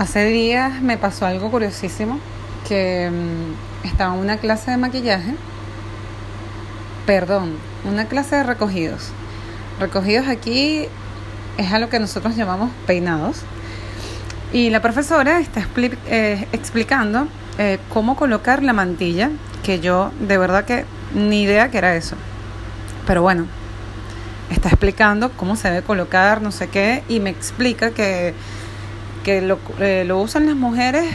Hace días me pasó algo curiosísimo, que mm, estaba en una clase de maquillaje, perdón, una clase de recogidos. Recogidos aquí es a lo que nosotros llamamos peinados. Y la profesora está eh, explicando eh, cómo colocar la mantilla, que yo de verdad que ni idea que era eso. Pero bueno, está explicando cómo se debe colocar, no sé qué, y me explica que que lo, eh, lo usan las mujeres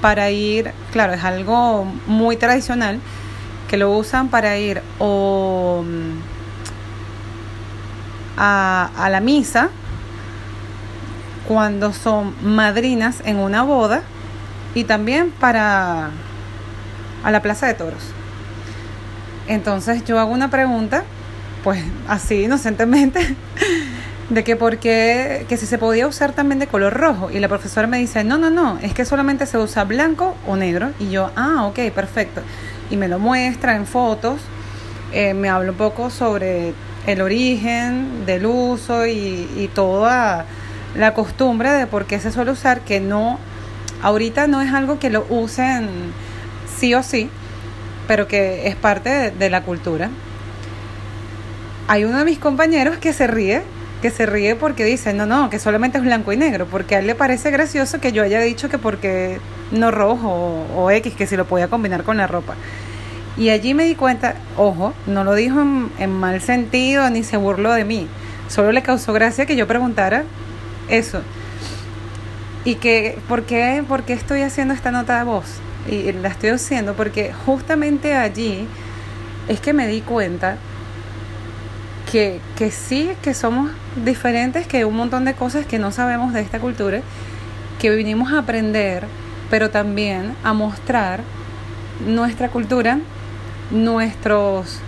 para ir, claro, es algo muy tradicional, que lo usan para ir o mm, a, a la misa cuando son madrinas en una boda y también para a la plaza de toros. Entonces yo hago una pregunta, pues así inocentemente, de que por qué, que si se podía usar también de color rojo. Y la profesora me dice, no, no, no, es que solamente se usa blanco o negro. Y yo, ah, ok, perfecto. Y me lo muestra en fotos, eh, me habla un poco sobre el origen del uso y, y toda la costumbre de por qué se suele usar, que no, ahorita no es algo que lo usen sí o sí, pero que es parte de la cultura. Hay uno de mis compañeros que se ríe que se ríe porque dice, no, no, que solamente es blanco y negro, porque a él le parece gracioso que yo haya dicho que porque no rojo o, X, que si lo podía combinar con la ropa. Y allí me di cuenta, ojo, no lo dijo en, mal sentido ni se burló de mí, solo le causó gracia que yo preguntara eso. Y que, ¿por qué, ¿por qué estoy haciendo esta nota de voz? Y la estoy haciendo porque justamente allí es que me di cuenta que, que sí, que somos diferentes, que un montón de cosas que no sabemos de esta cultura, que vinimos a aprender, pero también a mostrar nuestra cultura, nuestros,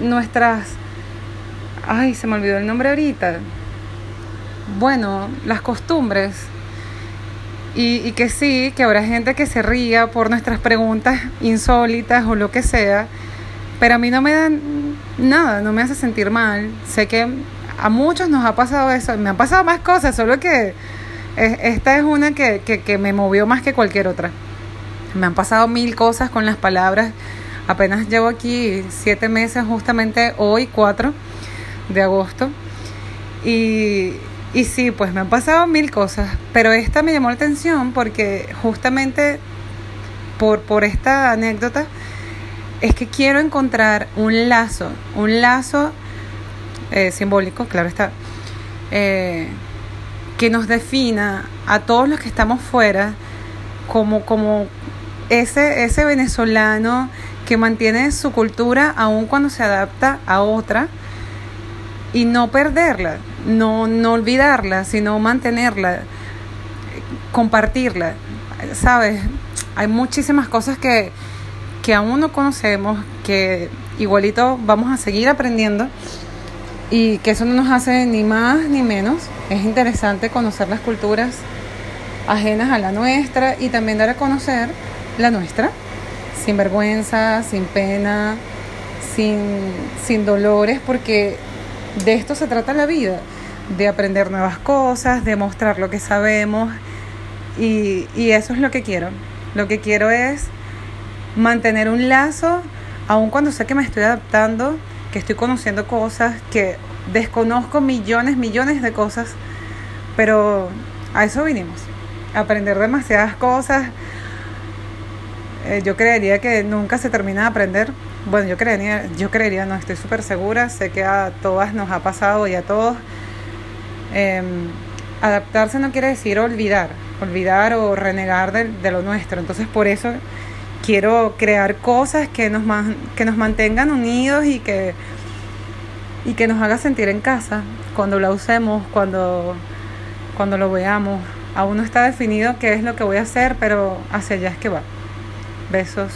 nuestras, ay, se me olvidó el nombre ahorita, bueno, las costumbres. Y, y que sí, que habrá gente que se ría por nuestras preguntas insólitas o lo que sea, pero a mí no me dan nada, no me hace sentir mal. Sé que a muchos nos ha pasado eso, me han pasado más cosas, solo que esta es una que, que, me movió más que cualquier otra. Me han pasado mil cosas con las palabras. Apenas llevo aquí siete meses, justamente hoy, 4 de agosto. Y, y sí, pues me han pasado mil cosas, pero esta me llamó la atención porque justamente por, por esta anécdota es que quiero encontrar un lazo, un lazo eh, simbólico, claro está, eh, que nos defina a todos los que estamos fuera como, como ese, ese venezolano que mantiene su cultura aun cuando se adapta a otra y no perderla, no, no olvidarla, sino mantenerla, compartirla. ¿Sabes? Hay muchísimas cosas que, que aún no conocemos, que igualito vamos a seguir aprendiendo y que eso no nos hace ni más ni menos. Es interesante conocer las culturas ajenas a la nuestra y también dar a conocer la nuestra, sin vergüenza, sin pena, sin, sin dolores, porque de esto se trata la vida, de aprender nuevas cosas, de mostrar lo que sabemos y, y eso es lo que quiero. Lo que quiero es mantener un lazo, aun cuando sé que me estoy adaptando, que estoy conociendo cosas, que desconozco millones, millones de cosas, pero a eso vinimos, aprender demasiadas cosas. Eh, yo creería que nunca se termina de aprender. Bueno, yo creería, yo creería, no estoy súper segura, sé que a todas nos ha pasado y a todos. Em, adaptarse no quiere decir olvidar, olvidar o renegar de, de lo nuestro. Entonces, por eso quiero crear cosas que nos, que nos mantengan unidos y que, y que nos haga sentir en casa cuando la usemos, cuando, cuando lo veamos. Aún no está definido qué es lo que voy a hacer, pero hacia allá es que va. Besos.